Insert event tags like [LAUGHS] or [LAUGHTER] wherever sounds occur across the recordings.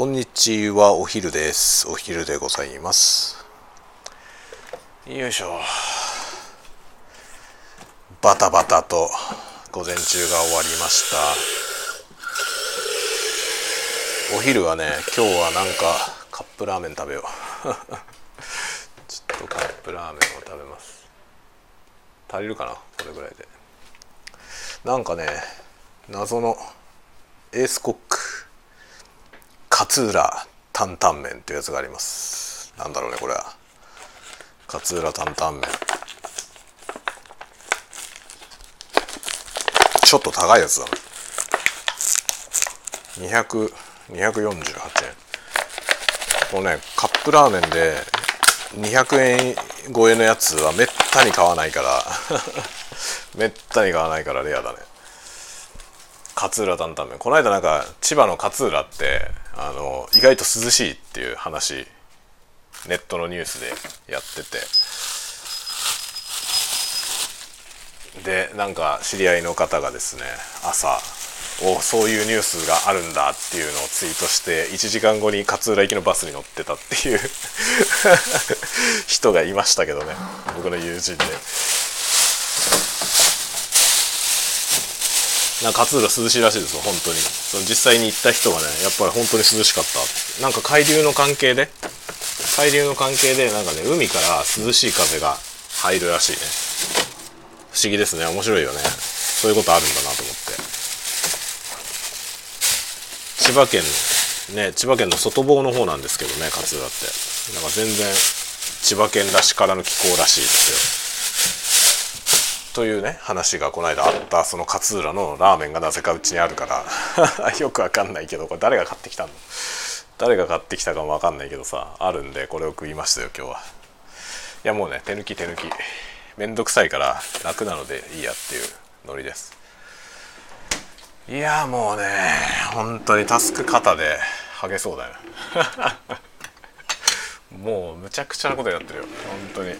こんにちは。お昼です。お昼でございます。よいしょ。バタバタと午前中が終わりました。お昼はね今日はなんかカップラーメン食べよう。[LAUGHS] ちょっとカップラーメンを食べます。足りるかな？これぐらいで。なんかね謎のエースコック勝浦担々麺っていうやつがあります。なんだろうねこれは。勝浦担々麺。ちょっと高いやつだね。200 248円。このねカップラーメンで200円超えのやつはめったに買わないから。[LAUGHS] めったに買わないからレアだね。勝浦担々麺。この間なんか千葉の勝浦ってあの意外と涼しいっていう話ネットのニュースでやってて。でなんか知り合いの方がですね朝おそういうニュースがあるんだっていうのをツイートして1時間後に勝浦行きのバスに乗ってたっていう [LAUGHS] 人がいましたけどね。僕の友人で。なんか勝浦涼しいらしいですよ本当に。その実際に行った人がねやっぱり本当に涼しかったなんか海流の関係で海流の関係でなんかね海から涼しい風が入るらしいね。不思議ですね。面白いよね。そういうことあるんだなと思って。千葉県ね千葉県の外房の方なんですけどね勝浦って。なんか全然千葉県らしからぬ気候らしいですよ。というね話がこの間あったその勝浦のラーメンがなぜかうちにあるから。[LAUGHS] よくわかんないけどこれ誰が買ってきたの？誰が買ってきたかもわかんないけどさあるんでこれを食いましたよ今日は。いやもうね手抜き手抜き。めんどくさいから楽なのでいいやっていうノリです。いやもうね本当にタスク型でハゲそうだよ。[LAUGHS] もうむちゃくちゃなことやってるよ。本当に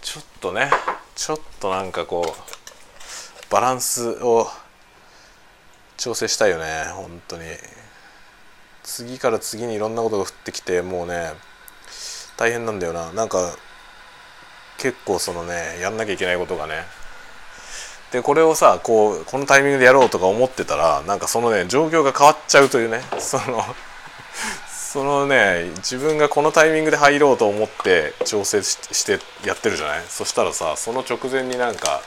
ちょっとねちょっとなんかこうバランスを調整したいよね本当に。次から次にいろんなことが降ってきてもうね大変なんだよな。なんか結構そのねやんなきゃいけないことがね。でこれをさこうこのタイミングでやろうとか思ってたらなんかそのね状況が変わっちゃうというねそのそのね自分がこのタイミングで入ろうと思って調整してやってるじゃない？そしたらさその直前になんか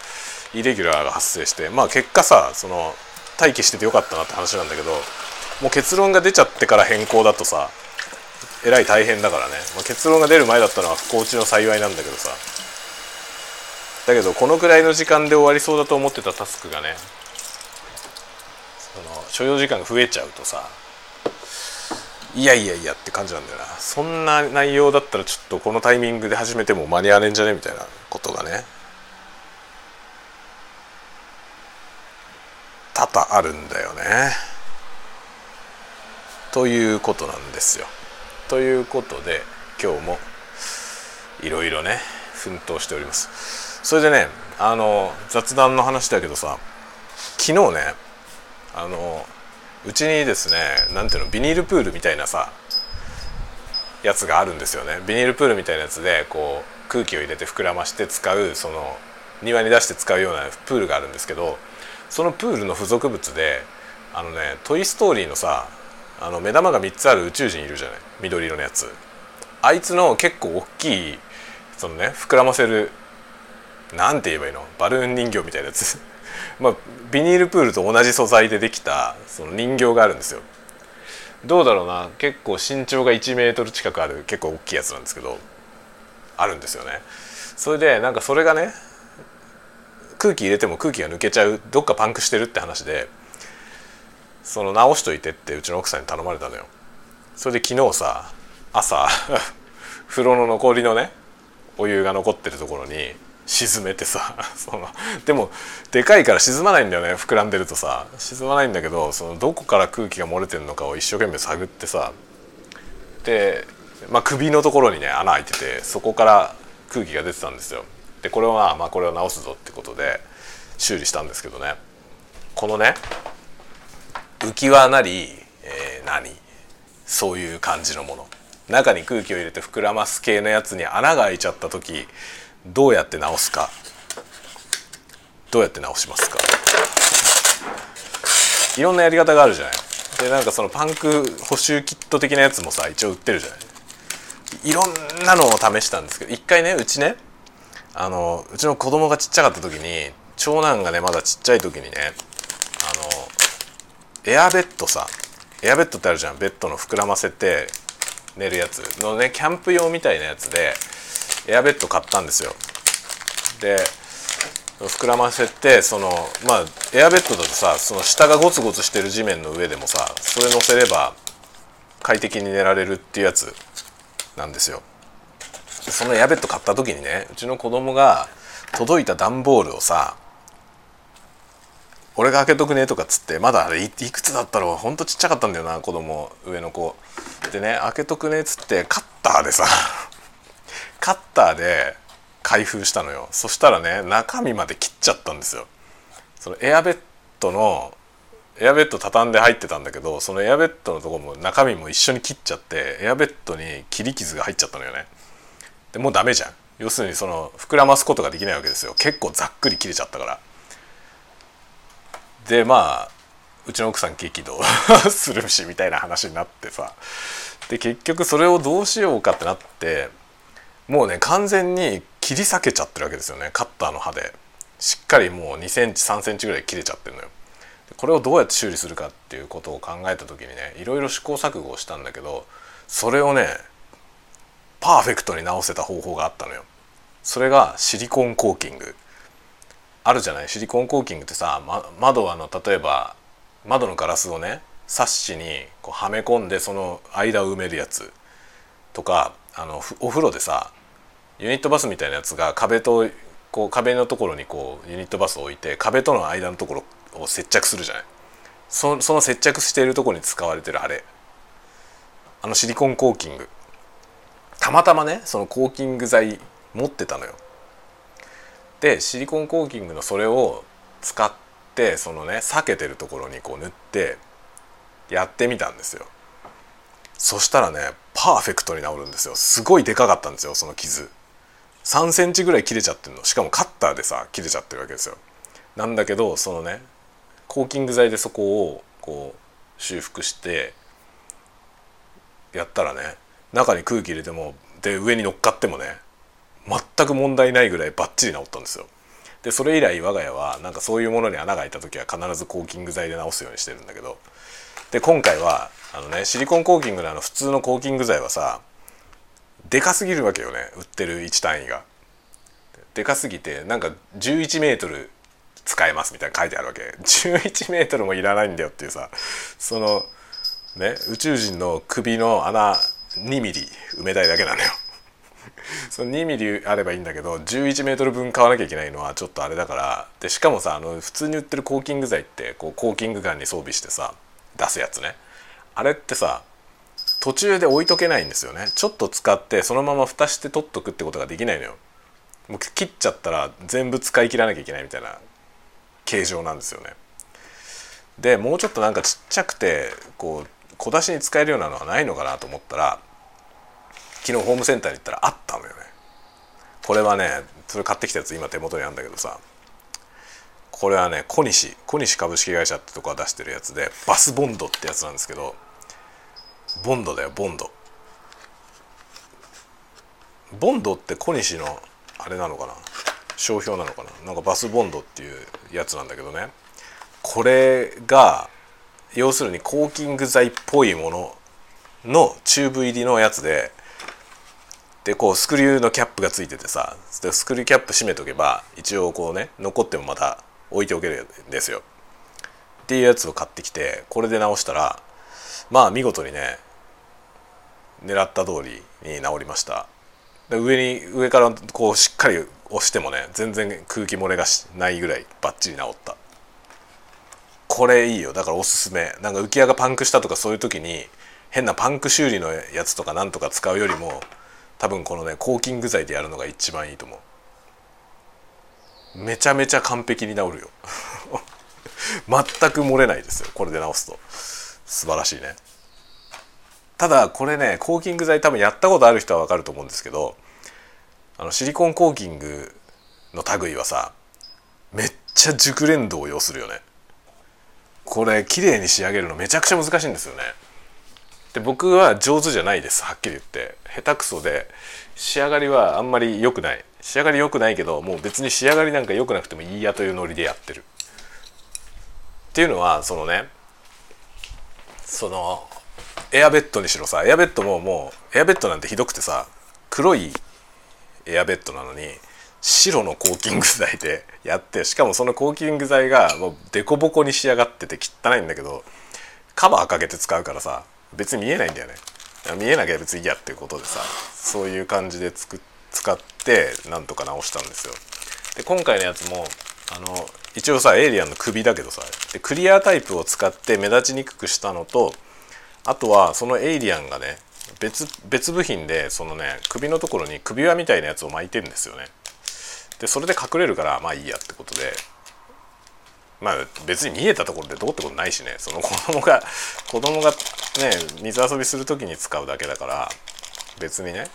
イレギュラーが発生してまあ結果さその待機しててよかったなって話なんだけどもう結論が出ちゃってから変更だとさえらい大変だからね、まあ、結論が出る前だったのは不幸中の幸いなんだけどさ。だけどこのくらいの時間で終わりそうだと思ってたタスクがねその所要時間が増えちゃうとさいやいやいやって感じなんだよな。そんな内容だったらちょっとこのタイミングで始めても間に合わねえんじゃねみたいなことがね。多々あるんだよね。ということなんですよ。ということで今日もいろいろね奮闘しております。それでねあの雑談の話だけどさ昨日ねあのうちにですね何ていうのビニールプールみたいなさやつがあるんですよね。ビニールプールみたいなやつでこう空気を入れて膨らまして使うその庭に出して使うようなプールがあるんですけどそのプールの付属物であのね「トイ・ストーリー」のさあの目玉が3つある宇宙人いるじゃない。緑色のやつ。あいつの結構大きいそのね膨らませるなんて言えばいいの？バルーン人形みたいなやつ。まあ、ビニールプールと同じ素材でできたその人形があるんですよ。どうだろうな。結構身長が1メートル近くある結構大きいやつなんですけどあるんですよね。それでなんかそれがね空気入れても空気が抜けちゃうどっかパンクしてるって話でその直しといてってうちの奥さんに頼まれたのよ。それで昨日さ朝 [LAUGHS] 風呂の残りのねお湯が残ってるところに沈めてさ [LAUGHS] そのでもでかいから沈まないんだよね膨らんでるとさ。沈まないんだけどそのどこから空気が漏れてるのかを一生懸命探ってさ。で、まあ、首のところにね穴開いててそこから空気が出てたんですよ。でこれはまあこれを直すぞってことで修理したんですけどね。このね浮き輪なり、えー、何？そういう感じのもの。中に空気を入れて膨らます系のやつに穴が開いちゃった時どうやって直すか。どうやって直しますか。いろんなやり方があるじゃない。でなんかそのパンク補修キット的なやつもさ一応売ってるじゃない。いろんなのを試したんですけど一回ねうちねあのうちの子供がちっちゃかった時に長男がねまだちっちゃい時にねあのエアベッドさエアベッドってあるじゃん。ベッドの膨らませて寝るやつのねキャンプ用みたいなやつでエアベッド買ったんですよ。で膨らませてそのまあエアベッドだとさその下がゴツゴツしてる地面の上でもさそれ乗せれば快適に寝られるっていうやつなんですよ。そのエアベッド買った時にねうちの子供が届いた段ボールをさ俺が開けとくねとかっつってまだあれいくつだったろうほんとちっちゃかったんだよな子供上の子。でね開けとくねっつってカッターでさカッターで開封したのよ。そしたらね中身まで切っちゃったんですよ。そのエアベッドのエアベッド畳んで入ってたんだけどそのエアベッドのとこも中身も一緒に切っちゃってエアベッドに切り傷が入っちゃったのよね。でもうダメじゃん。要するにその膨らますことができないわけですよ。結構ざっくり切れちゃったから。でまあうちの奥さん激怒 [LAUGHS] するしみたいな話になってさ。で結局それをどうしようかってなってもうね完全に切り裂けちゃってるわけですよね。カッターの刃で。しっかりもう2センチ3センチぐらい切れちゃってるのよ。これをどうやって修理するかっていうことを考えた時にねいろいろ試行錯誤をしたんだけどそれをねパーフェクトに直せた方法があったのよ。それがシリコンコーキング。あるじゃない？シリコンコーキングってさ、ま、窓あの例えば窓のガラスをねサッシにこうはめ込んでその間を埋めるやつとかあのお風呂でさユニットバスみたいなやつが壁とこう壁のところにこうユニットバスを置いて壁との間のところを接着するじゃない？そその接着しているところに使われてるあれ。あのシリコンコーキング。たまたまねそのコーキング剤持ってたのよ。でシリコンコーキングのそれを使ってそのね避けてるところにこう塗ってやってみたんですよ。そしたらねパーフェクトに治るんですよ。すごいでかかったんですよその傷。3センチぐらい切れちゃってるの。しかもカッターでさ切れちゃってるわけですよ。なんだけどそのねコーキング剤でそこをこう修復してやったらね中に空気入れてもで上に乗っかってもね全く問題ないぐらいバッチリ治ったんですよ。でそれ以来我が家はなんかそういうものに穴が開いた時は必ずコーキング剤で直すようにしてるんだけど。で今回はあのねシリコンコーキングのあの普通のコーキング剤はさでかすぎるわけよね売ってる1単位が。でかすぎてなんか11メートル使えますみたいな書いてあるわけ。11メートルもいらないんだよっていうさそのね宇宙人の首の穴2ミリ埋めたいだけなのよ。その2ミリあればいいんだけど11メートル分買わなきゃいけないのはちょっとあれだからでしかもさあの普通に売ってるコーキング剤ってこうコーキングガンに装備してさ出すやつね。あれってさ途中で置いとけないんですよね。ちょっと使ってそのまま蓋して取っとくってことができないのよ。もう切っちゃったら全部使い切らなきゃいけないみたいな形状なんですよね。でもうちょっとなんかちっちゃくてこう小出しに使えるようなのはないのかなと思ったら昨日ホームセンターに行ったらあったのよね。これはねそれ買ってきたやつ今手元にあるんだけどさ。これはね小西小西株式会社ってとこが出してるやつでバスボンドってやつなんですけどボンドだよボンド。ボンドって小西のあれなのかな？商標なのかな？なんかバスボンドっていうやつなんだけどね。これが要するにコーキング剤っぽいもののチューブ入りのやつででこうスクリューのキャップがついててさでスクリューキャップ閉めとけば一応こうね残ってもまた置いておけるんですよ。っていうやつを買ってきてこれで直したらまあ見事にね狙った通りに治りました。で上に上からこうしっかり押してもね全然空気漏れがないぐらいバッチリ治った。これいいよ。だからおすすめ。なんか浮き輪がパンクしたとかそういう時に変なパンク修理のやつとかなんとか使うよりも多分このねコーキング剤でやるのが一番いいと思う。めちゃめちゃ完璧に治るよ。[LAUGHS] 全く漏れないですよ。これで直すと。素晴らしいね。ただこれねコーキング剤多分やったことある人は分かると思うんですけどあのシリコンコーキングの類はさめっちゃ熟練度を要するよね。これ綺麗に仕上げるのめちゃくちゃ難しいんですよね。で僕は上手じゃないですはっきり言って。下手くそで仕上がりはあんまり良くない。仕上がり良くないけどもう別に仕上がりなんか良くなくてもいいやというノリでやってる。っていうのはそのねそのエアベッドにしろさエアベッドももうエアベッドなんてひどくてさ黒いエアベッドなのに白のコーキング剤で [LAUGHS] やってしかもそのコーキング剤がもうデコボコに仕上がってて汚いんだけどカバーかけて使うからさ別に見えないんだよね。見えなきゃ別にいいやっていうことでさそういう感じでつく使ってなんとか直したんですよ。で今回のやつもあの一応さエイリアンの首だけどさでクリアタイプを使って目立ちにくくしたのとあとはそのエイリアンがね別別部品でそのね首のところに首輪みたいなやつを巻いてるんですよね。でそれで隠れるからまあいいやってことで。まあ別に見えたところでどうってことないしね。その子供が [LAUGHS] 子供がね水遊びする時に使うだけだから別にね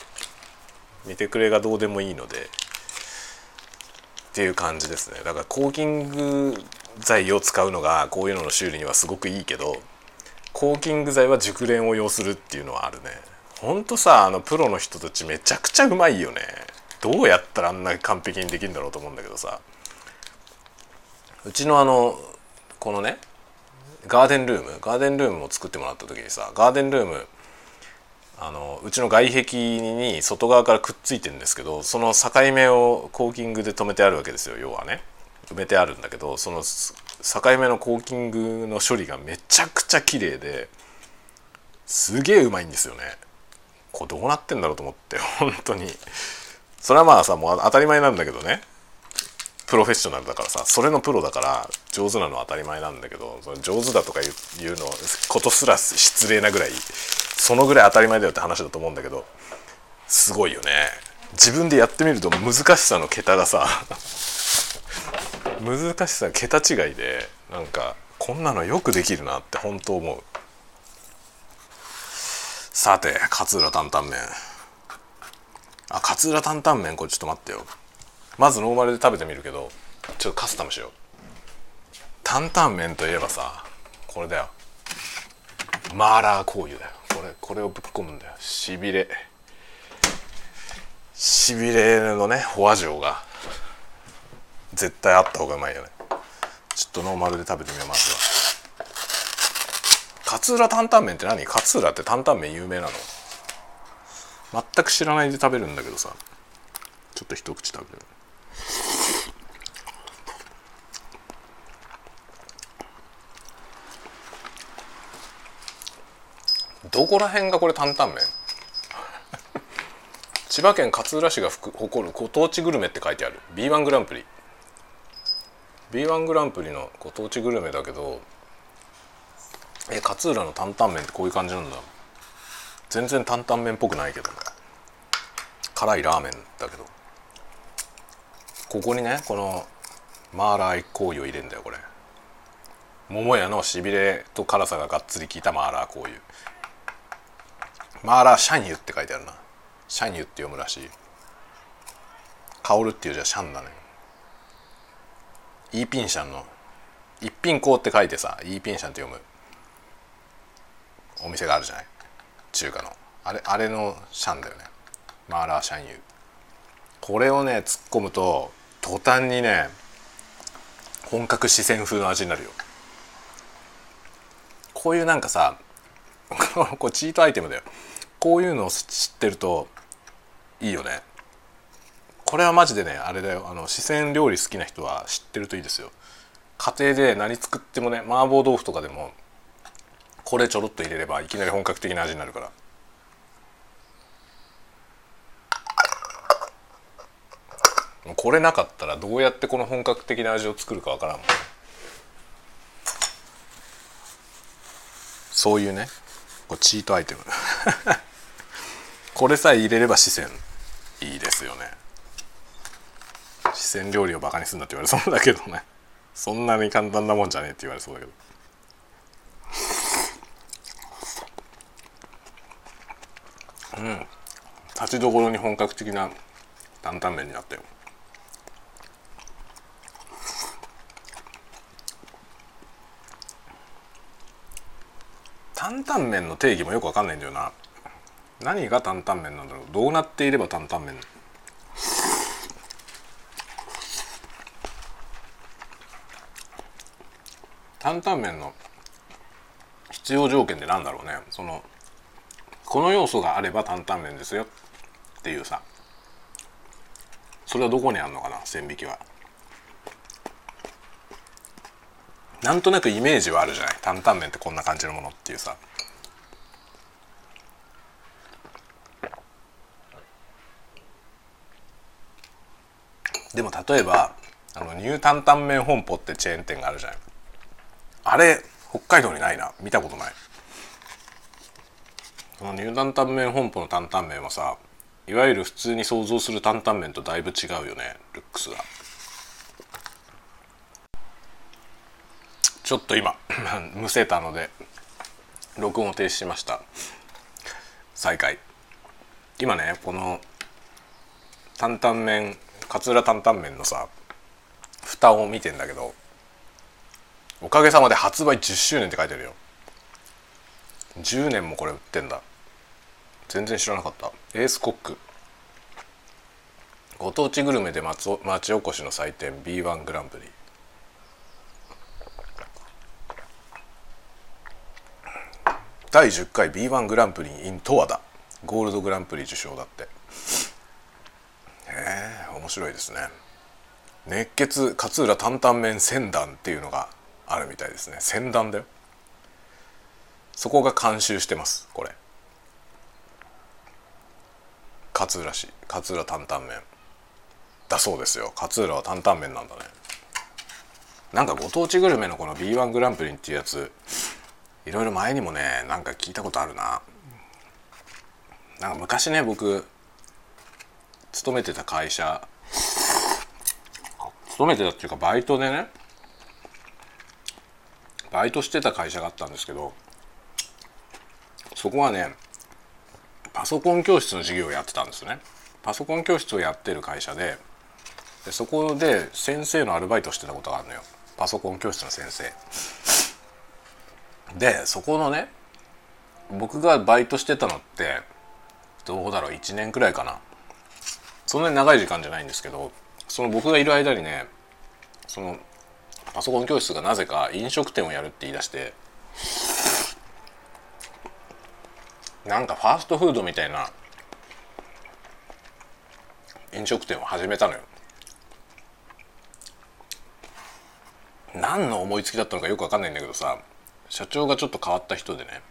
見てくれがどうでもいいので。っていう感じですね。だからコーキング剤を使うのがこういうのの修理にはすごくいいけどコーキング剤は熟練を要するっていうのはあるね。ほんとさあのプロの人たちめちゃくちゃうまいよね。どうやったらあんな完璧にできるんだろうと思うんだけどさ。うちのあのこのねガーデンルームガーデンルームを作ってもらった時にさガーデンルームあのうちの外壁に外側からくっついてるんですけどその境目をコーキングで留めてあるわけですよ。要はね。埋めてあるんだけどその境目のコーキングの処理がめちゃくちゃ綺麗ですげえうまいんですよね。これどうなってんだろうと思って [LAUGHS] 本当に。それはまあさもう当たり前なんだけどね。プロフェッショナルだからさそれのプロだから上手なのは当たり前なんだけどその上手だとかいうのことすら失礼なぐらいそのぐらい当たり前だよって話だと思うんだけどすごいよね。自分でやってみると難しさの桁がさ難しさ桁違いでなんかこんなのよくできるなって本当思う。さて勝浦担々麺。あ勝浦担々麺これちょっと待ってよ。まずノーマルで食べてみるけどちょっとカスタムしよう。担々麺といえばさこれだよ。マーラー香油だよ。これこれをぶっ込むんだよ。しびれ。しびれのねフォア状が。絶対あった方がうまいよね。ちょっとノーマルで食べてみようまずは。勝浦担々麺って何？勝浦って担々麺有名なの？全く知らないで食べるんだけどさ。ちょっと一口食べる。どこら辺がこれ担々麺？千葉県勝浦市が誇るご当地グルメって書いてある。B1 グランプリ。B1 グランプリのご当地グルメだけどえ勝浦の担々麺ってこういう感じなんだ。全然担々麺っぽくないけど。辛いラーメンだけど。ここにねこのマーラー香油を入れるんだよこれ。桃屋のしびれと辛さががっつり効いたマーラー香油。マーラーシャンユって書いてあるな。シャンユって読むらしい。香るっていうじゃシャンだね。イーピンシャンの一品香って書いてさイーピンシャンって読む。お店があるじゃない？中華の。あれあれのシャンだよね。マーラーシャンユー。これをね突っ込むと途端にね本格四川風の味になるよ。こういうなんかさ [LAUGHS] これチートアイテムだよ。こういうのを知ってるといいよね。これはマジでねあれだよ。あの四川料理好きな人は知ってるといいですよ。家庭で何作ってもね麻婆豆腐とかでもこれちょろっと入れればいきなり本格的な味になるから。これなかったらどうやってこの本格的な味を作るかわからんもん。そういうねこチートアイテム。[LAUGHS] これさえ入れれば四川いいですよね。四川料理をバカにするんだって言われそうだけどねそんなに簡単なもんじゃねえって言われそうだけどうん立ちどころに本格的な担々麺になったよ担々麺の定義もよくわかんないんだよな何が担々麺なんだろうどうなっていれば担々麺担々麺の必要条件ってなんだろうね。そのこの要素があれば担々麺ですよっていうさ。それはどこにあるのかな線引きは。なんとなくイメージはあるじゃない。担々麺ってこんな感じのものっていうさ。でも例えばあのニュー担々麺本舗ってチェーン店があるじゃない。あれ北海道にないな。見たことない。このニュー担々麺本舗の担々麺はさいわゆる普通に想像する担々麺とだいぶ違うよね。ルックスが。ちょっと今 [LAUGHS] むせたので録音を停止しました。再開。今ねこの担々麺勝浦担々麺のさ蓋を見てんだけどおかげさまで発売10周年って書いてるよ。10年もこれ売ってんだ。全然知らなかった。エースコック。ご当地グルメで町町おこしの祭典 B1 グランプリ。第10回 B1 グランプリ in 十和田。ゴールドグランプリ受賞だって。へえ面白いですね。熱血勝浦担々麺船団っていうのがあるみたいですね。船団だよ。そこが監修してます。これ。勝浦市。勝浦担々麺。だそうですよ。勝浦は担々麺なんだね。なんかご当地グルメのこの B1 グランプリっていうやついろいろ前にもねなんか聞いたことあるな。なんか昔ね僕勤めてた会社勤めてたっていうかバイトでねバイトしてた会社があったんですけどそこはねパソコン教室の授業をやってたんですね。パソコン教室をやってる会社ででそこで先生のアルバイトしてたことがあるのよ。パソコン教室の先生。でそこのね僕がバイトしてたのってどうだろう1年くらいかな。そんなに長い時間じゃないんですけどその僕がいる間にねそのパソコン教室がなぜか飲食店をやるって言い出してなんかファーストフードみたいな飲食店を始めたのよ。何の思いつきだったのかよく分かんないんだけどさ社長がちょっと変わった人でね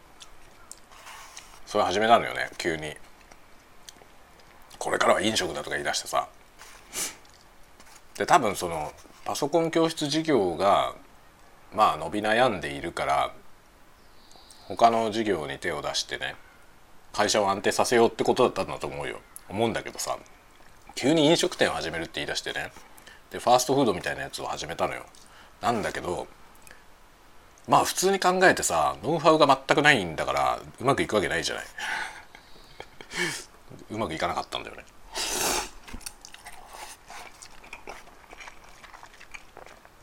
それ始めたのよね急に。これからは飲食だとか言い出してさ。で多分そのパソコン教室事業がまあ伸び悩んでいるから他の事業に手を出してね会社を安定させようってことだったんだと思うよ。思うんだけどさ急に飲食店を始めるって言い出してねでファーストフードみたいなやつを始めたのよ。なんだけどまあ普通に考えてさノウハウが全くないんだからうまくいくわけないじゃない。うまくいかなかったんだよね。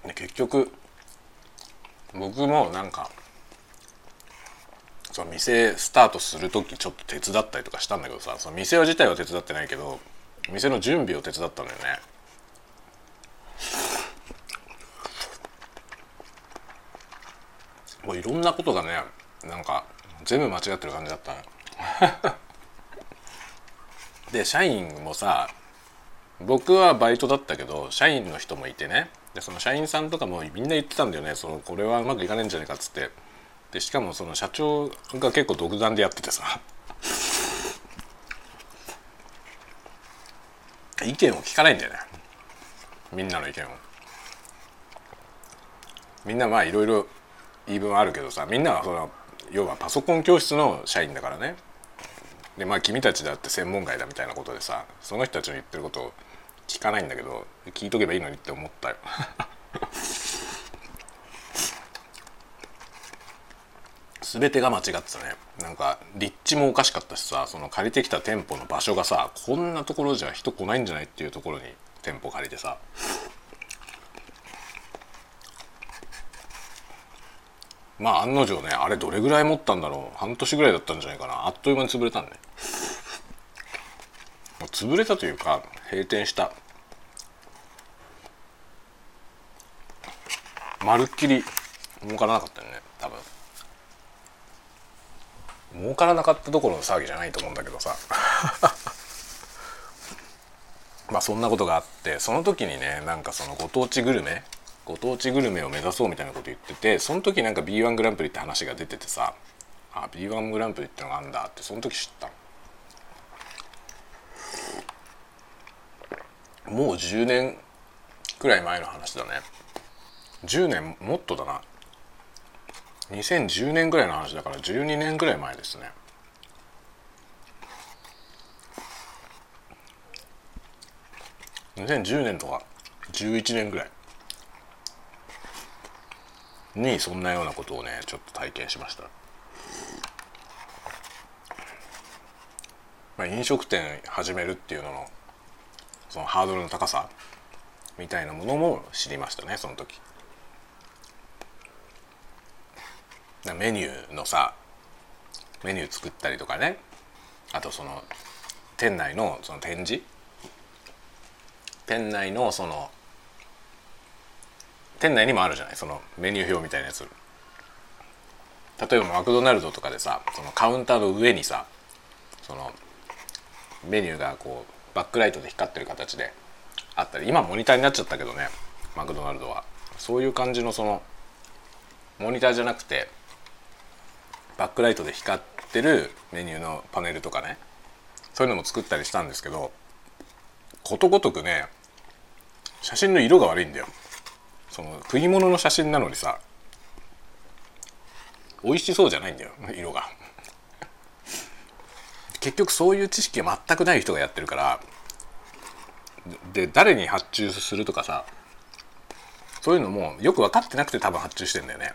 で結局僕もなんかその店スタートする時ちょっと手伝ったりとかしたんだけどさその店自体は手伝ってないけど店の準備を手伝ったんだよね。もういろんなことがねなんか全部間違ってる感じだったで社員もさ僕はバイトだったけど社員の人もいてね。でその社員さんとかもみんな言ってたんだよね。そのこれはうまくいかねえんじゃねえかっつって。でしかもその社長が結構独断でやっててさ。意見を聞かないんだよね。みんなの意見を。みんなまあいろいろ言い分はあるけどさ。みんなはその要はパソコン教室の社員だからね。でまあ君たちだって専門外だみたいなことでさ。その人たちの言ってることを聞かないんだけど聞いとけばいいのにって思ったよ。[LAUGHS] 全てが間違ってたね。なんか立地もおかしかったしさその借りてきた店舗の場所がさこんなところじゃ人来ないんじゃないっていうところに店舗借りてさ。まあ案の定ねあれどれぐらい持ったんだろう。半年ぐらいだったんじゃないかな。あっという間に潰れたんね潰れたというか閉店した。まるっきり儲からなかったよね多分。儲からなかったどころの騒ぎじゃないと思うんだけどさ。[LAUGHS] まあそんなことがあってその時にねなんかそのご当地グルメご当地グルメを目指そうみたいなこと言っててその時なんか B1 グランプリって話が出ててさあ B1 グランプリってのがあるんだってその時知ったの。もう10年くらい前の話だね。10年もっとだな。2010年ぐらいの話だから12年ぐらい前ですね。2010年とか11年ぐらい。にそんなようなことをねちょっと体験しました。まあ飲食店始めるっていうののそのハードルの高さみたいなものも知りましたねその時。メニューのさメニュー作ったりとかね。あとその店内のその展示。店内のその店内にもあるじゃないそのメニュー表みたいなやつ。例えばマクドナルドとかでさそのカウンターの上にさそのメニューがこうバックライトで光ってる形であったり今モニターになっちゃったけどねマクドナルドは。そういう感じのそのモニターじゃなくてバックライトで光ってるメニューのパネルとかねそういうのも作ったりしたんですけどことごとくね写真の色が悪いんだよ。その食い物の写真なのにさ美味しそうじゃないんだよ色が。結局そういう知識が全くない人がやってるからで誰に発注するとかさそういうのもよく分かってなくて多分発注してんだよね。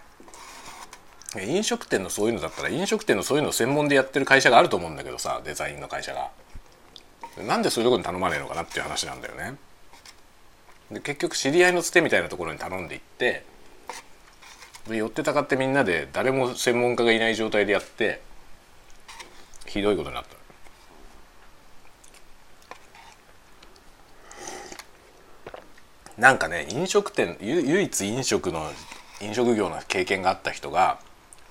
飲食店のそういうのだったら飲食店のそういうのを専門でやってる会社があると思うんだけどさデザインの会社が。なんでそういうとこに頼まねえのかなっていう話なんだよね。で結局知り合いのつてみたいなところに頼んでいってで寄ってたかってみんなで誰も専門家がいない状態でやってひどいことになった。なんかね飲食店唯一飲食の飲食業の経験があった人が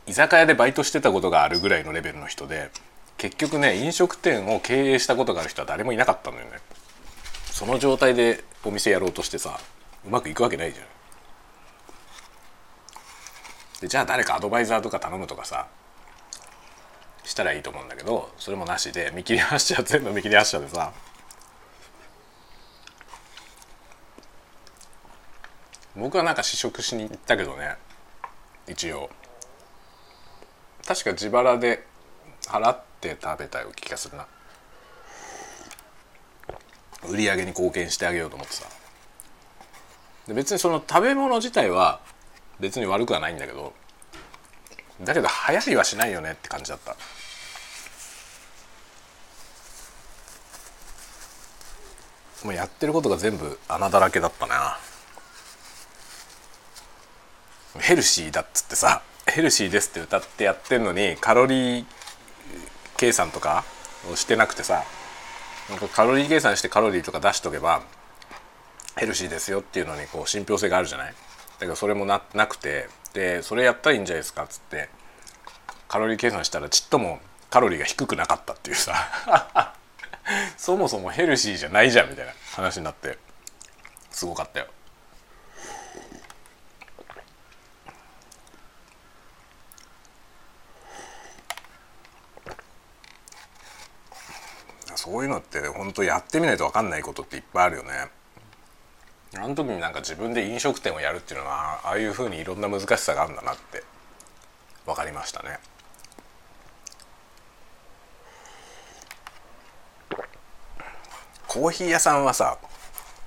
居酒屋でバイトしてたことがあるぐらいのレベルの人で結局ね飲食店を経営したことがある人は誰もいなかったのよね。その状態でお店やろうとしてさうまくいくわけないじゃん。でじゃあ誰かアドバイザーとか頼むとかさしたらいいと思うんだけどそれもなしで見切り発車全部見切り発車でさ。僕はなんか試食しに行ったけどね一応。確か自腹で払って食べたよ気がするな。売り上げに貢献してあげようと思ってさ。で別にその食べ物自体は別に悪くはないんだけどだけど流行りはしないよねって感じだった。もうやってることが全部穴だらけだったな。ヘルシーだっつってさヘルシーですって歌ってやってんのにカロリー計算とかをしてなくてさなんかカロリー計算してカロリーとか出しとけばヘルシーですよっていうのにこう信憑性があるじゃない？だけどそれもななくてでそれやったらいいんじゃないですかっつってカロリー計算したらちっともカロリーが低くなかったっていうさ。[LAUGHS] そもそもヘルシーじゃないじゃんみたいな話になってすごかったよそういうのって本当やってみないと分かんないことっていっぱいあるよね。あの時になんか自分で飲食店をやるっていうのはああいうふうにいろんな難しさがあるんだなって分かりましたね。コーヒー屋さんはさ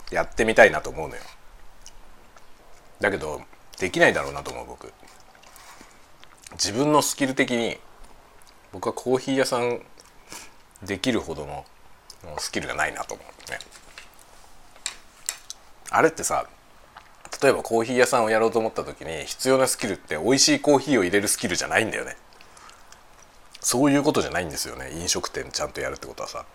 やってみたいなと思うのよ。だけどできないだろうなと思う僕。自分のスキル的に僕はコーヒー屋さんできるほどのスキルがないなと思うねあれってさ例えばコーヒー屋さんをやろうと思った時に必要なスキルって美味しいコーヒーを入れるスキルじゃないんだよねそういうことじゃないんですよね飲食店ちゃんとやるってことはさ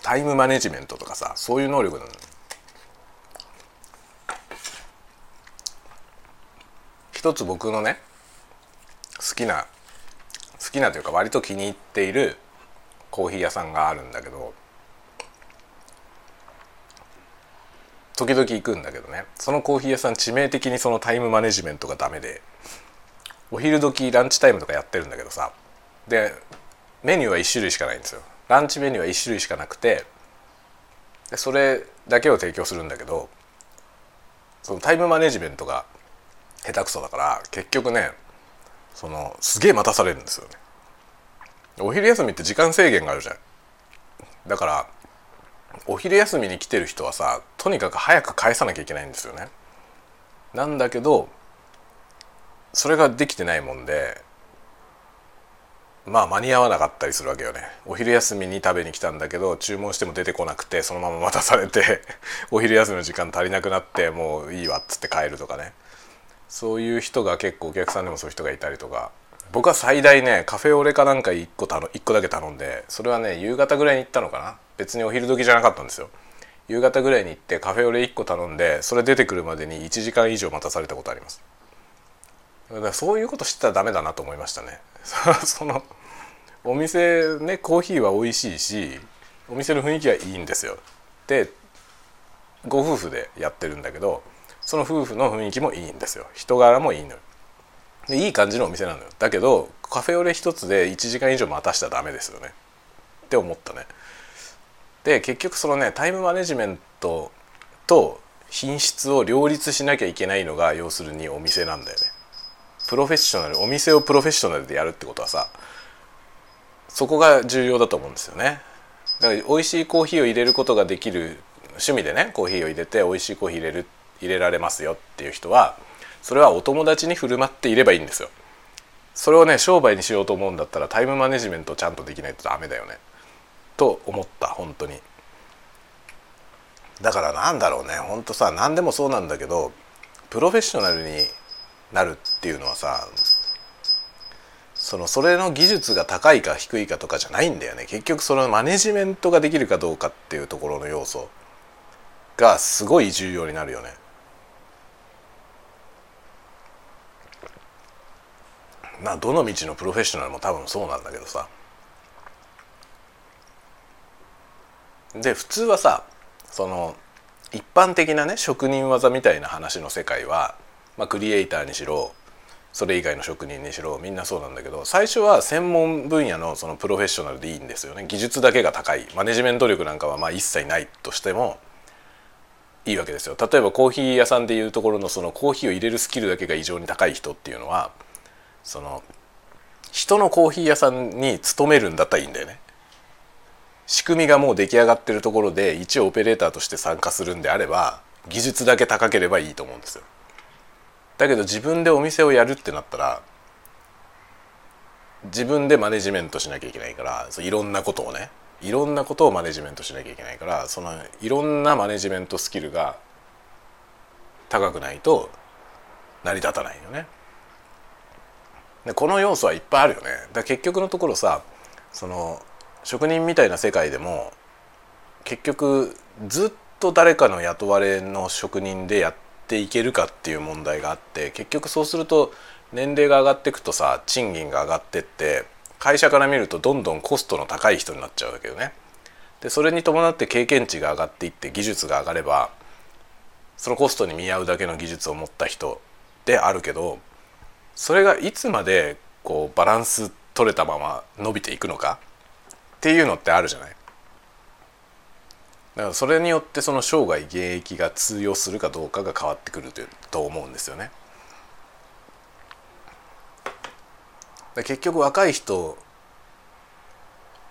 タイムマネジメントとかさそういう能力なの。一つ僕のね好きな好きなというか割と気に入っているコーヒー屋さんがあるんだけど時々行くんだけどねそのコーヒー屋さん致命的にそのタイムマネジメントがダメでお昼時ランチタイムとかやってるんだけどさでメニューは1種類しかないんですよ。ランチメニューは1種類しかなくてそれだけを提供するんだけどそのタイムマネジメントが下手くそだから結局ねそのすげえ待たされるんですよね。お昼休みって時間制限があるじゃん。だからお昼休みに来てる人はさとにかく早く返さなきゃいけないんですよね。なんだけどそれができてないもんでまあ間に合わなかったりするわけよね。お昼休みに食べに来たんだけど注文しても出てこなくてそのまま待たされて [LAUGHS] お昼休みの時間足りなくなってもういいわっつって帰るとかね。そういう人が結構お客さんでもそういう人がいたりとか。僕は最大ねカフェオレかなんか1個たの1個だけ頼んでそれはね夕方ぐらいに行ったのかな。別にお昼時じゃなかったんですよ。夕方ぐらいに行ってカフェオレ1個頼んでそれ出てくるまでに1時間以上待たされたことあります。だからそういうこと知ったらダメだなと思いましたね。[LAUGHS] そのお店ねコーヒーは美味しいしお店の雰囲気はいいんですよ。でご夫婦でやってるんだけどその夫婦の雰囲気もいいんですよ。人柄もいいのよ。でいい感じのお店なのよ。だけどカフェオレ一つで1時間以上待たしたらダメですよね。って思ったね。で結局そのねタイムマネジメントと品質を両立しなきゃいけないのが要するにお店なんだよね。プロフェッショナルお店をプロフェッショナルでやるってことはさそこが重要だと思うんですよね。だから美味しいコーヒーを入れることができる趣味でねコーヒーを入れて美味しいコーヒー入れる入れられますよっていう人はそれはお友達に振る舞っていればいいんですよ。それをね商売にしようと思うんだったらタイムマネジメントちゃんとできないとダメだよね。と思った本当に。だからなんだろうね。ほんとさ何でもそうなんだけどプロフェッショナルになるっていうのはさそのそれの技術が高いか低いかとかじゃないんだよね結局そのマネジメントができるかどうかっていうところの要素がすごい重要になるよね。まあどの道のプロフェッショナルも多分そうなんだけどさで普通はさその一般的なね職人技みたいな話の世界は、まあ、クリエイターにしろそれ以外の職人にしろみんなそうなんだけど最初は専門分野のそのプロフェッショナルでいいんですよね。技術だけが高い。マネジメント力なんかはまあ一切ないとしてもいいわけですよ。例えばコーヒー屋さんでいうところのそのコーヒーを入れるスキルだけが異常に高い人っていうのはその人のコーヒー屋さんに勤めるんだったらいいんだよね。仕組みがもう出来上がってるところで一応オペレーターとして参加するんであれば技術だけ高ければいいと思うんですよ。だけど自分でお店をやるってなったら自分でマネジメントしなきゃいけないからいろんなことをねいろんなことをマネジメントしなきゃいけないからそのいろんなマネジメントスキルが高くないと成り立たないよね。でこの要素はいっぱいあるよね。だ結局のところさその職人みたいな世界でも結局ずっと誰かの雇われの職人でやっていけるかっていう問題があって結局そうすると年齢が上がっていくとさ賃金が上がってって会社から見るとどんどんコストの高い人になっちゃうわけよね。でそれに伴って経験値が上がっていって技術が上がればそのコストに見合うだけの技術を持った人であるけどそれがいつまでこうバランス取れたまま伸びていくのかっていうのってあるじゃない。だからそれによってその生涯現役が通用するかどうかが変わってくるとと思うんですよね。結局若い人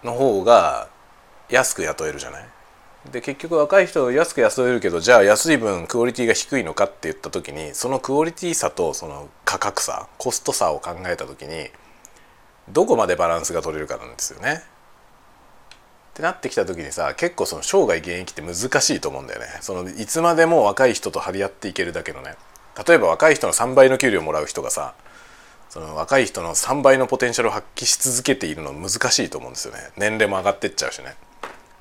の方が安く雇えるじゃない？で結局若い人を安く雇えるけどじゃあ安い分クオリティが低いのかって言った時にそのクオリティ差とその価格差コスト差を考えた時にどこまでバランスが取れるかなんですよね。ってなってきた時にさ結構その生涯現役って難しいと思うんだよね。そのいつまでも若い人と張り合っていけるだけのね。例えば若い人の3倍の給料をもらう人がさその若い人の3倍のポテンシャルを発揮し続けているの難しいと思うんですよね。年齢も上がってっちゃうしね。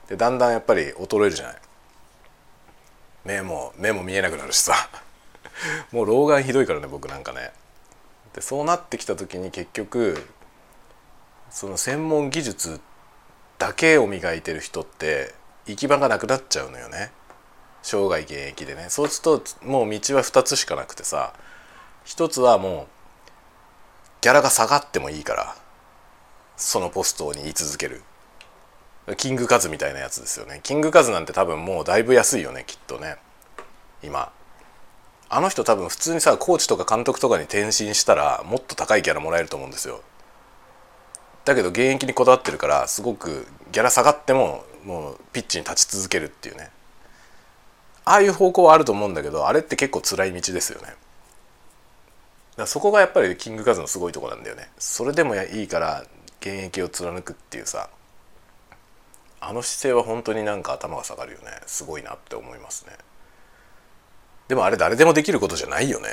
でだんだんやっぱり衰えるじゃない。目も目も見えなくなるしさ。[LAUGHS] もう老眼ひどいからね僕なんかね。でそうなってきた時に結局その専門技術ってだけを磨いてる人って行き場がなくなっちゃうのよね。生涯現役でね。そうするともう道は2つしかなくてさ一つはもうギャラが下がってもいいからそのポストに居続ける。キングカズみたいなやつですよね。キングカズなんて多分もうだいぶ安いよねきっとね。今。あの人多分普通にさコーチとか監督とかに転身したらもっと高いギャラもらえると思うんですよ。だけど現役にこだわってるからすごくギャラ下がってももうピッチに立ち続けるっていうね。ああいう方向はあると思うんだけどあれって結構辛い道ですよね。だそこがやっぱりキングカズのすごいとこなんだよね。それでもいいから現役を貫くっていうさあの姿勢は本当になんか頭が下がるよね。すごいなって思いますね。でもあれ誰でもできることじゃないよね。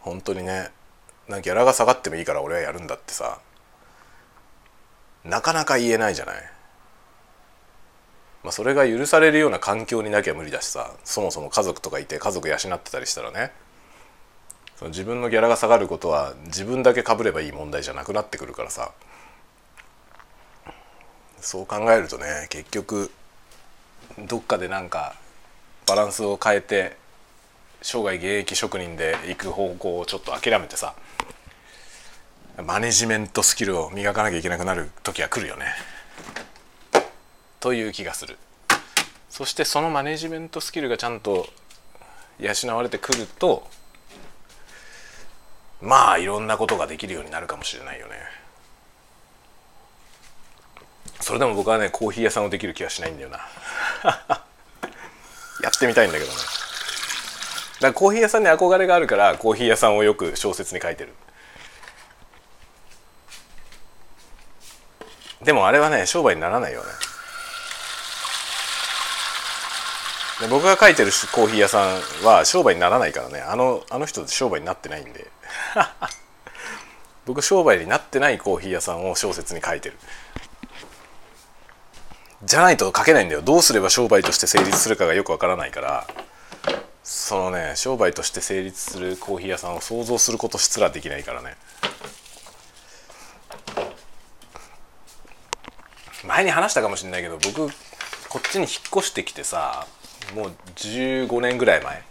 本当にね。なんかギャラが下がってもいいから俺はやるんだってさ。なかなか言えないじゃない？まあそれが許されるような環境になきゃ無理だしさそもそも家族とかいて家族養ってたりしたらね。その自分のギャラが下がることは自分だけかぶればいい問題じゃなくなってくるからさ。そう考えるとね結局どっかでなんかバランスを変えて生涯現役職人で行く方向をちょっと諦めてさマネジメントスキルを磨かなきゃいけなくなる時は来るよね。という気がする。そしてそのマネジメントスキルがちゃんと養われてくるとまあいろんなことができるようになるかもしれないよね。それでも僕はねコーヒー屋さんをできる気はしないんだよな。[LAUGHS] やってみたいんだけどね。だからコーヒー屋さんに憧れがあるからコーヒー屋さんをよく小説に書いてる。でもあれはね商売にならないよね。で僕が書いてるコーヒー屋さんは商売にならないからね。あのあの人商売になってないんで。[LAUGHS] 僕商売になってないコーヒー屋さんを小説に書いてる。じゃないと書けないんだよ。どうすれば商売として成立するかがよくわからないから。そのね商売として成立するコーヒー屋さんを想像することすらできないからね。前に話したかもしれないけど僕こっちに引っ越してきてさもう15年ぐらい前。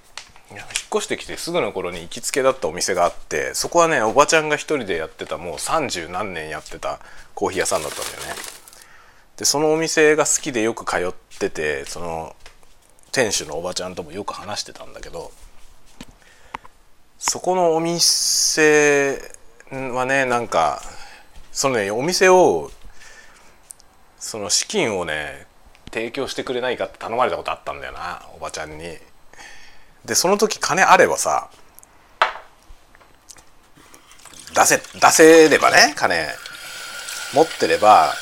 引っ越してきてすぐの頃に行きつけだったお店があってそこはねおばちゃんが一人でやってたもう三十何年やってたコーヒー屋さんだったんだよね。でそのお店が好きでよく通っててその店主のおばちゃんともよく話してたんだけどそこのお店はねなんかそのねお店をその資金をね提供してくれないかって頼まれたことあったんだよなおばちゃんに。でその時金あればさ出せ出せればね金持ってれば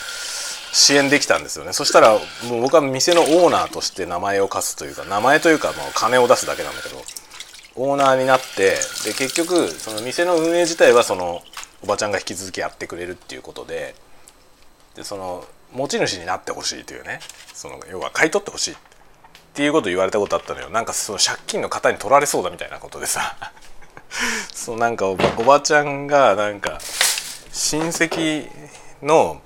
支援できたんですよねそしたらもう僕は店のオーナーとして名前を貸すというか名前というかもう金を出すだけなんだけどオーナーになってで結局その店の運営自体はそのおばちゃんが引き続きやってくれるっていうことででその持ち主になってほしいというねその要は買い取ってほしいっていうこと言われたことあったのよ。なんかその借金の方に取られそうだみたいなことでさ。[LAUGHS] そうなんかおばちゃんがなんか親戚の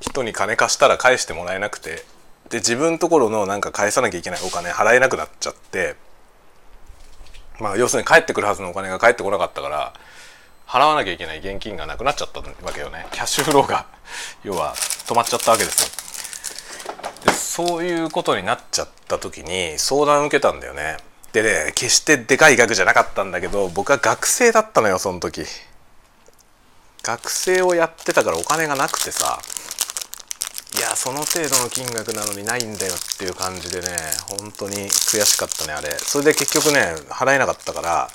人に金貸したら返してもらえなくてで自分ところのなんか返さなきゃいけないお金払えなくなっちゃってまあ要するに返ってくるはずのお金が返ってこなかったから払わなきゃいけない現金がなくなっちゃったわけよね。キャッシュフローが [LAUGHS] 要は止まっちゃったわけですよ。でそういうことになっちゃった時に相談を受けたんだよね。でね決してでかい額じゃなかったんだけど僕は学生だったのよその時。学生をやってたからお金がなくてさ。いやその程度の金額なのにないんだよっていう感じでね本当に悔しかったねあれ。それで結局ね払えなかったから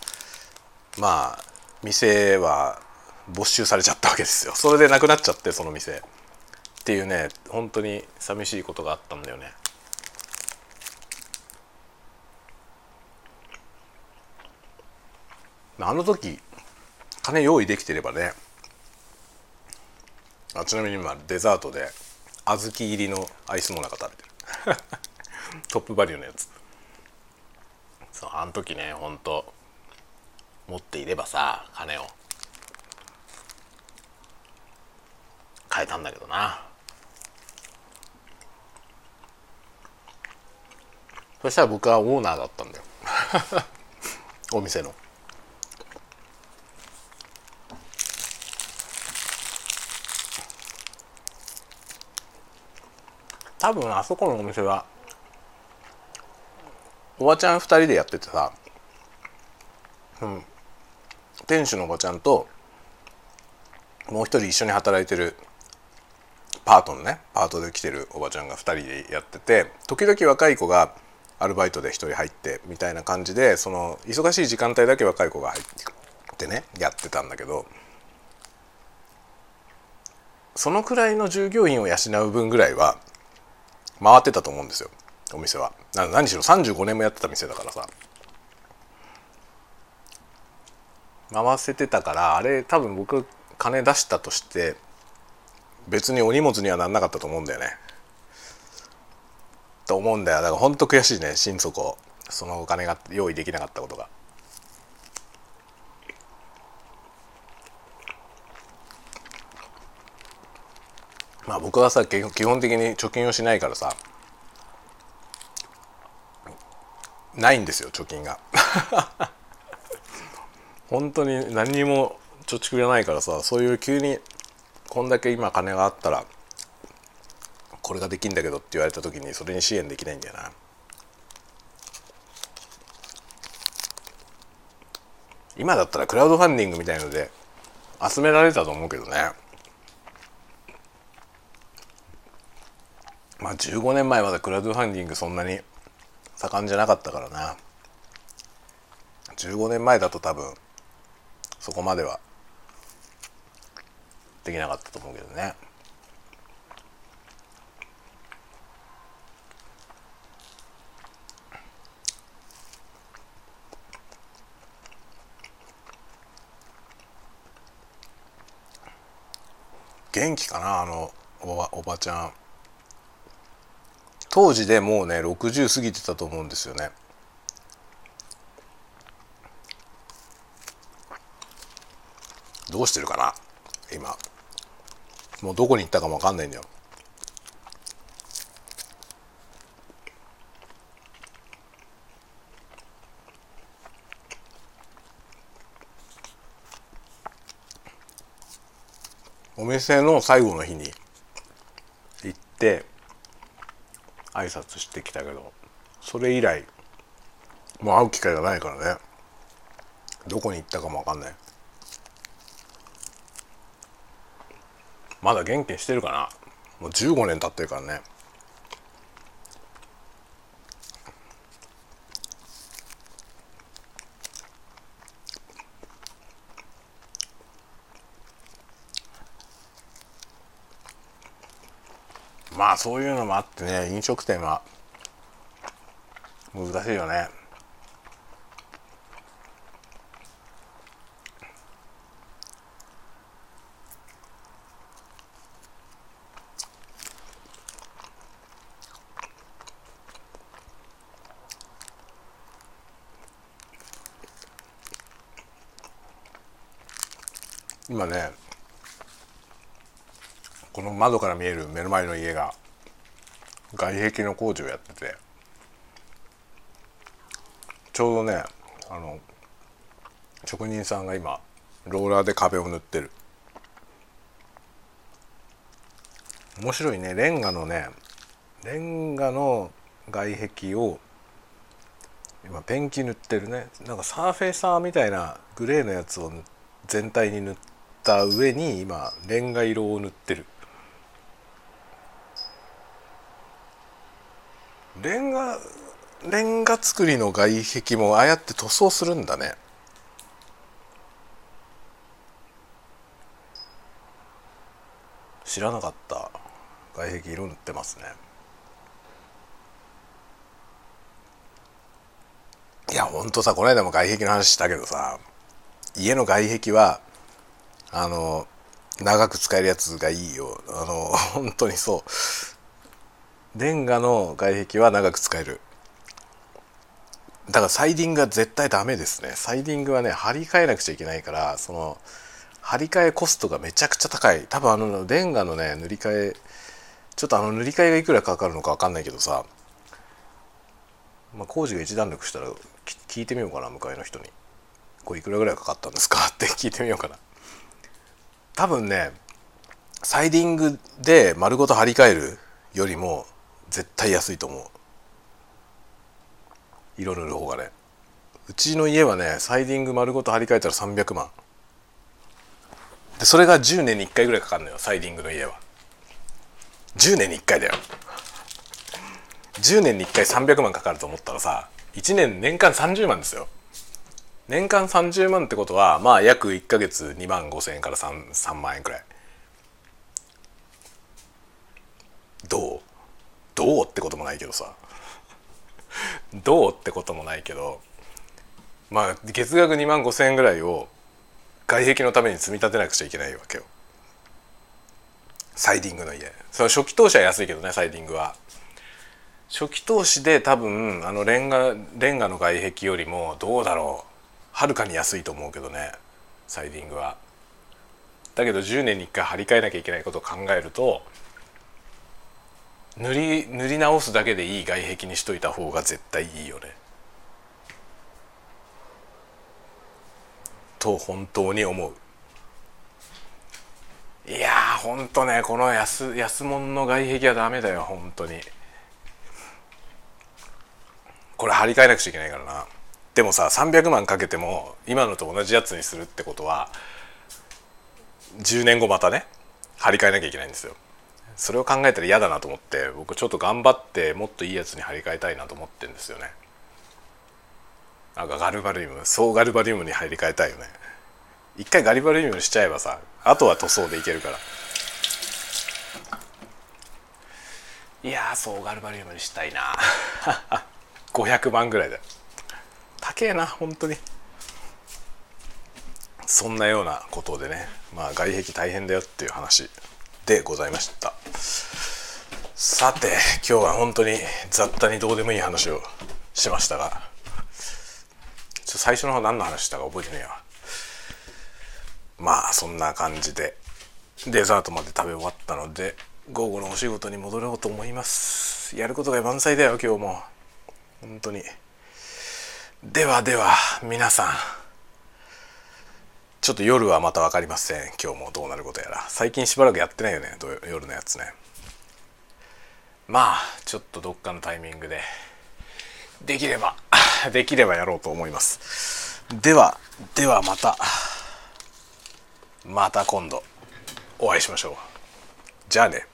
まあ店は没収されちゃったわけですよ。[LAUGHS] それでなくなっちゃってその店。っていうね本当に寂しいことがあったんだよね。あの時金用意できてればね。あちなみに今デザートで小豆入りのアイスモナカ食べてる。[LAUGHS] トップバリューのやつ。そうあの時ねほんと持っていればさ金を。変えたんだけどな。そしたら僕はオーナーだったんだよ。[LAUGHS] お店の。多分あそこのお店はおばちゃん2人でやっててさ、うん、店主のおばちゃんともう一人一緒に働いてるパートのねパートで来てるおばちゃんが2人でやってて時々若い子がアルバイトで1人入ってみたいな感じでその忙しい時間帯だけ若い子が入ってねやってたんだけどそのくらいの従業員を養う分ぐらいは回ってたと思うんですよお店は。何しろ35年もやってた店だからさ。回せてたからあれ多分僕金出したとして別にお荷物にはなんなかったと思うんだよね。と思うんだよ。だからほんと悔しいね心底。そのお金が用意できなかったことが。まあ僕はさ基本的に貯金をしないからさないんですよ貯金が。[LAUGHS] 本当に何にも貯蓄がないからさそういう急にこんだけ今金があったらこれができんだけどって言われた時にそれに支援できないんだよな。今だったらクラウドファンディングみたいので集められたと思うけどね。まあ15年前まだクラウドファンディングそんなに盛んじゃなかったからな。15年前だと多分そこまでは。できなかったと思うけどね。元気かな？あのおばおばちゃん。当時でもうね60過ぎてたと思うんですよね。どうしてるかな？今。もうどこに行ったかも分かんないんだよ。お店の最後の日に行って挨拶してきたけどそれ以来もう会う機会がないからね。どこに行ったかも分かんない。まだ元気にしてるかな？もう15年経ってるからね。まあそういうのもあってね飲食店は難しいよね。今ねこの窓から見える目の前の家が外壁の工事をやっててちょうどねあの職人さんが今ローラーで壁を塗ってる。面白いねレンガのねレンガの外壁を今ペンキ塗ってるね。なんかサーフェイサーみたいなグレーのやつを全体に塗ってた上に今レンガ色を塗ってる。レンガレンガ造りの外壁もああやって塗装するんだね。知らなかった。外壁色塗ってますね。いやほんとさこの間も外壁の話したけどさ家の外壁はあの長く使えるやつがいいよ。あの [LAUGHS] 本当にそう。レンガの外壁は長く使える。だからサイディングは絶対ダメですね。サイディングはね張り替えなくちゃいけないからその張り替えコストがめちゃくちゃ高い。多分あのレンガのね塗り替えちょっとあの塗り替えがいくらかかるのか分かんないけどさ、まあ、工事が一段落したら聞いてみようかな向かいの人に。これいくらぐらいかかったんですか？[LAUGHS] って聞いてみようかな。多分ねサイディングで丸ごと張り替えるよりも絶対安いと思う。色塗る方がね。うちの家はねサイディング丸ごと張り替えたら300万。でそれが10年に1回ぐらいかかるのよサイディングの家は。10年に1回だよ。10年に1回300万かかると思ったらさ1年年間30万ですよ。年間30万ってことはまあ約1ヶ月2万5千円から 3, 3万円くらい。どう？どうってこともないけどさ。どうってこともないけどまあ月額2万5千円ぐらいを外壁のために積み立てなくちゃいけないわけよ。サイディングの家。その初期投資は安いけどねサイディングは。初期投資で多分あのレンガレンガの外壁よりもどうだろう。はるかに安いと思うけどねサイディングは。だけど10年に1回張り替えなきゃいけないことを考えると塗り塗り直すだけでいい外壁にしといた方が絶対いいよね。と本当に思う。いやーほんとねこの安安物の外壁はダメだよ本当に。これ張り替えなくちゃいけないからな。でもさ300万かけても今のと同じやつにするってことは10年後またね張り替えなきゃいけないんですよ。それを考えたら嫌だなと思って僕ちょっと頑張ってもっといいやつに張り替えたいなと思ってんですよね。なんかガルバリウム総ガルバリウムに張り替えたいよね。一回ガリバリウムしちゃえばさあとは塗装でいけるから。いやー総ガルバリウムにしたいな500 [LAUGHS] 万ぐらいだよ高えな本当に。そんなようなことでね。まあ外壁大変だよっていう話でございました。さて今日は本当に雑多にどうでもいい話をしましたが。ちょ最初の方何の話したか覚えてねえわ。まあそんな感じでデザートまで食べ終わったので午後のお仕事に戻ろうと思います。やることが満載だよ今日も。本当に。ではでは皆さんちょっと夜はまた分かりません。今日もどうなることやら。最近しばらくやってないよね。夜のやつね。まあちょっとどっかのタイミングでできれば [LAUGHS] できればやろうと思います。ではではまたまた今度お会いしましょう。じゃあね。